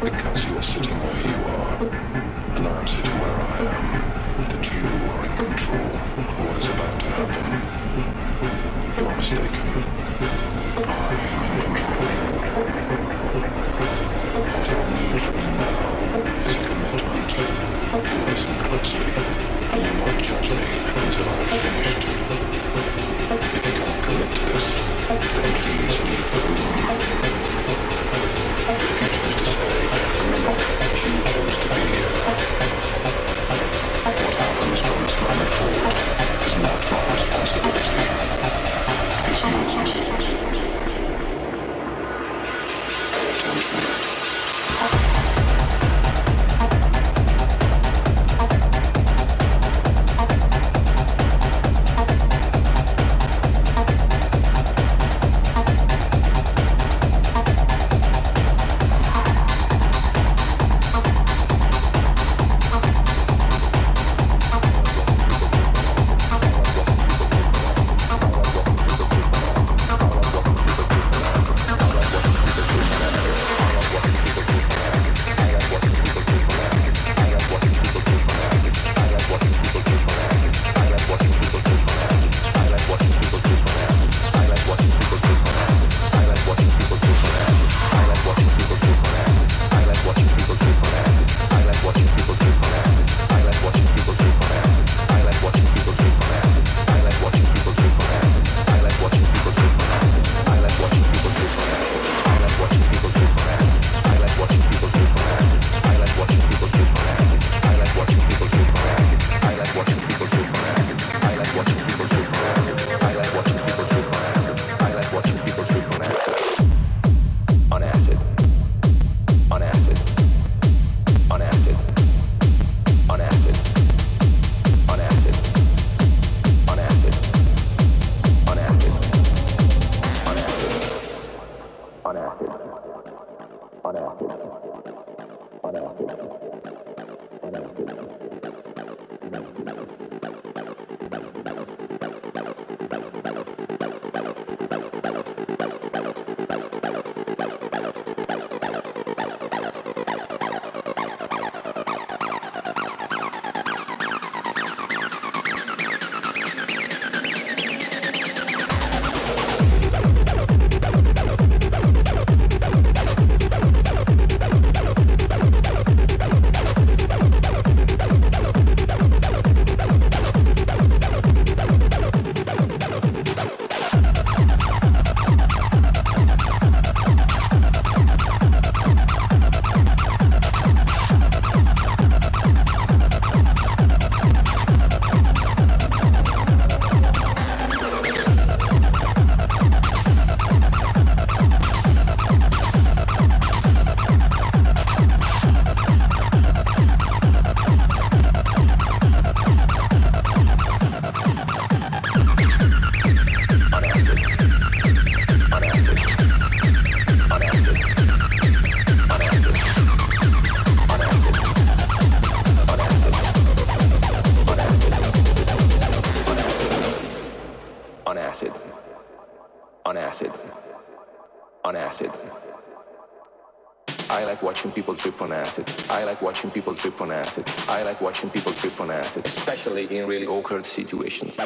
because you are sitting where you are, and I am sitting where I am, that you are in control of what is about to happen. You are mistaken. I on acid. I like watching people trip on acid. I like watching people trip on acid, especially in really awkward situations.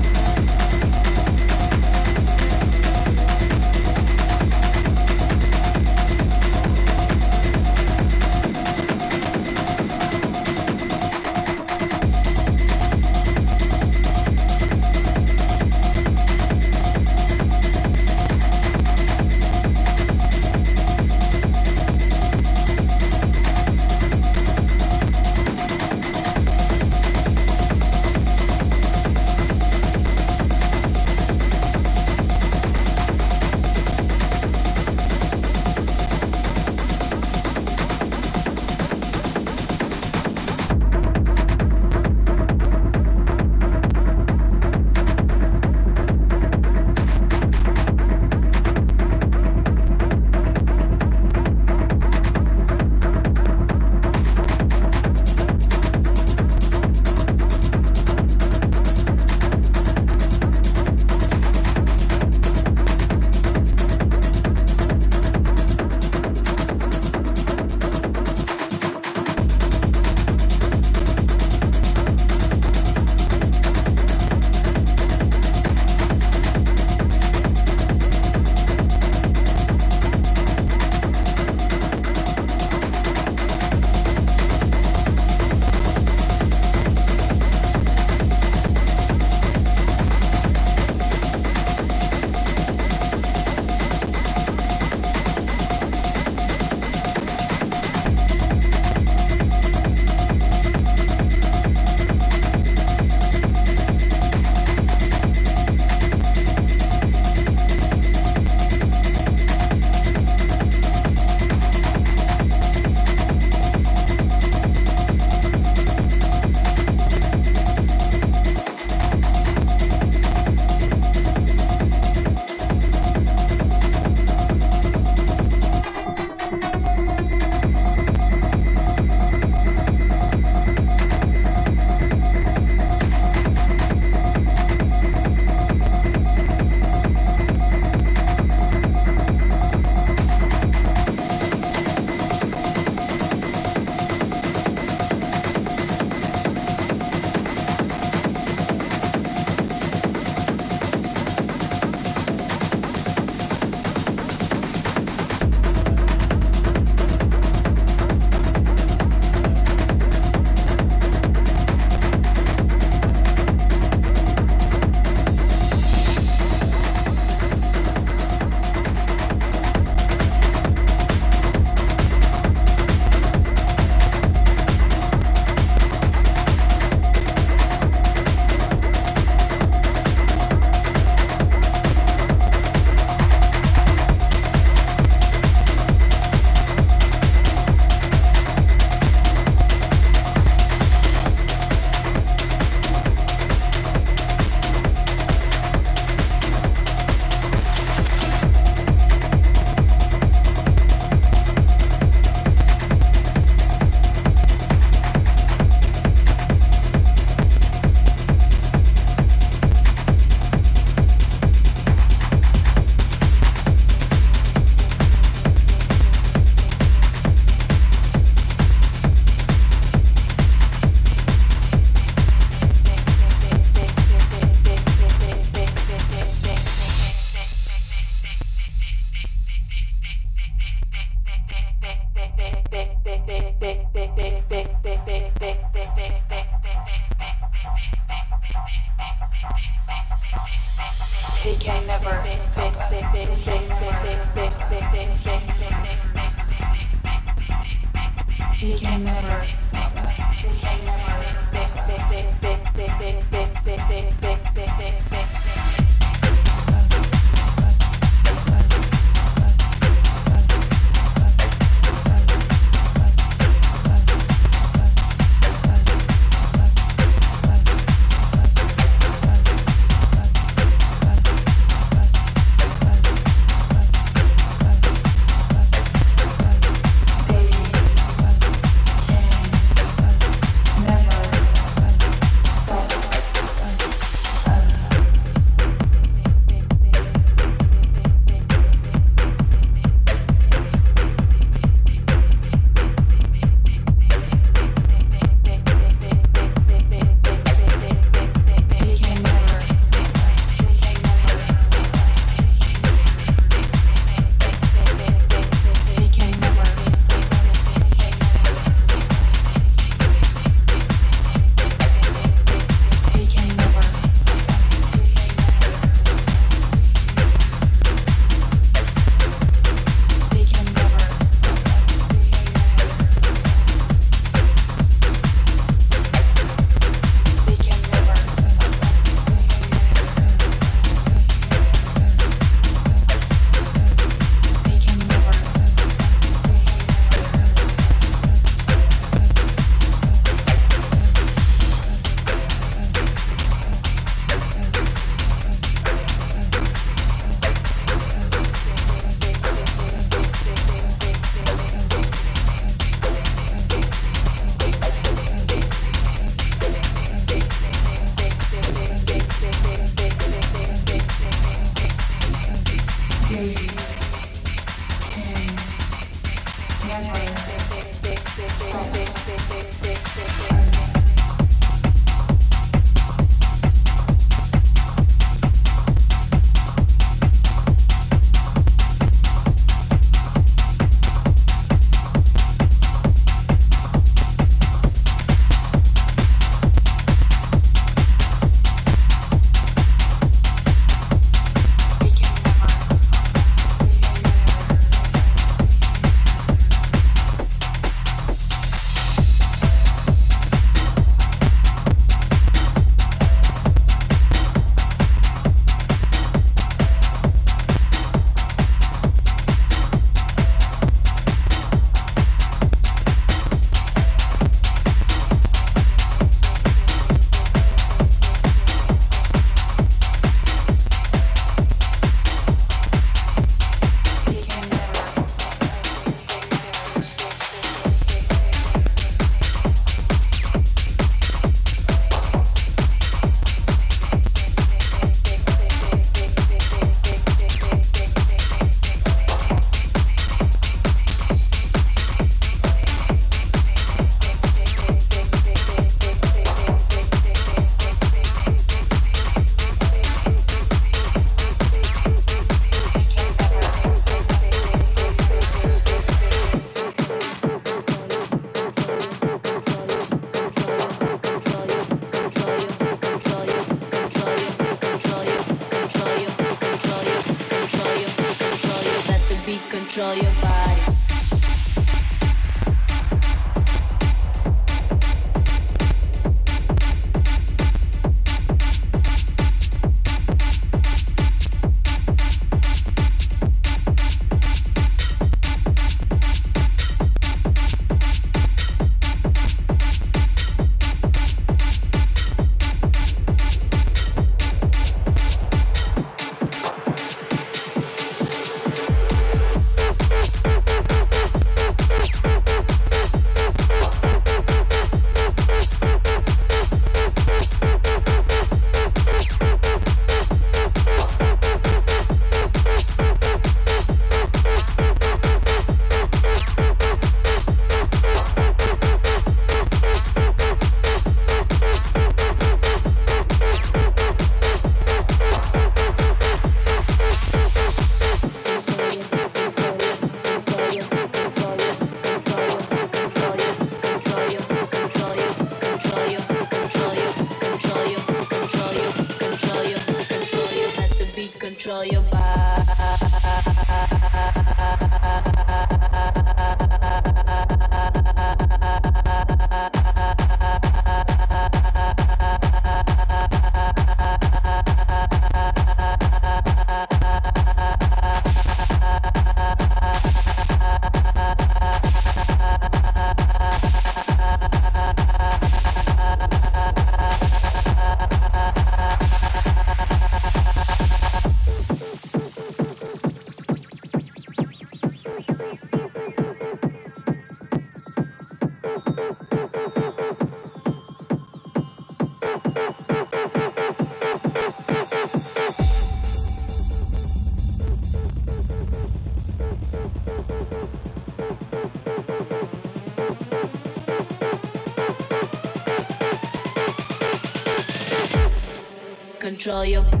Control your